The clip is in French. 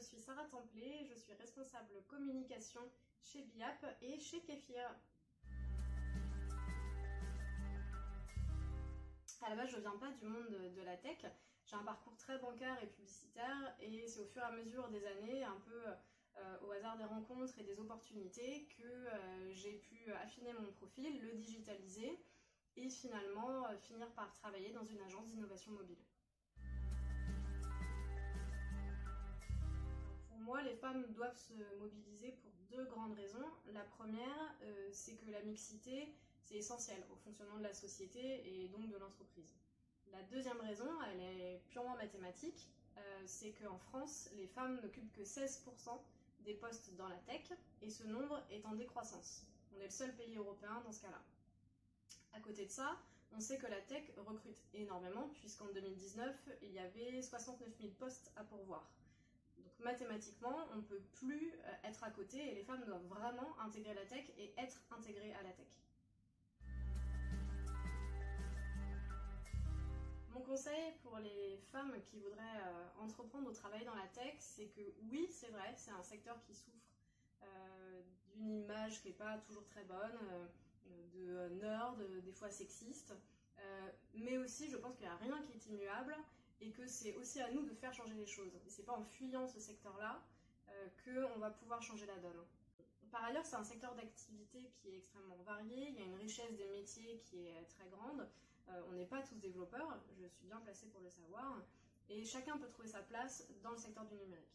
Sarah Templé, je suis responsable communication chez BIAP et chez Kefir. À la base, je viens pas du monde de la tech. J'ai un parcours très bancaire et publicitaire et c'est au fur et à mesure des années, un peu euh, au hasard des rencontres et des opportunités, que euh, j'ai pu affiner mon profil, le digitaliser et finalement euh, finir par travailler dans une agence d'innovation mobile. Doivent se mobiliser pour deux grandes raisons. La première, euh, c'est que la mixité, c'est essentiel au fonctionnement de la société et donc de l'entreprise. La deuxième raison, elle est purement mathématique, euh, c'est qu'en France, les femmes n'occupent que 16% des postes dans la tech et ce nombre est en décroissance. On est le seul pays européen dans ce cas-là. À côté de ça, on sait que la tech recrute énormément, puisqu'en 2019, il y avait 69 000 postes à pourvoir. Mathématiquement, on ne peut plus euh, être à côté et les femmes doivent vraiment intégrer la tech et être intégrées à la tech. Mon conseil pour les femmes qui voudraient euh, entreprendre ou travailler dans la tech, c'est que oui, c'est vrai, c'est un secteur qui souffre euh, d'une image qui n'est pas toujours très bonne de nerd, des fois sexiste. Mais aussi, je pense qu'il n'y a rien qui est immuable et que c'est aussi à nous de faire changer les choses. Et c'est pas en fuyant ce secteur-là euh, qu'on va pouvoir changer la donne. Par ailleurs, c'est un secteur d'activité qui est extrêmement varié, il y a une richesse des métiers qui est très grande. Euh, on n'est pas tous développeurs, je suis bien placée pour le savoir, et chacun peut trouver sa place dans le secteur du numérique.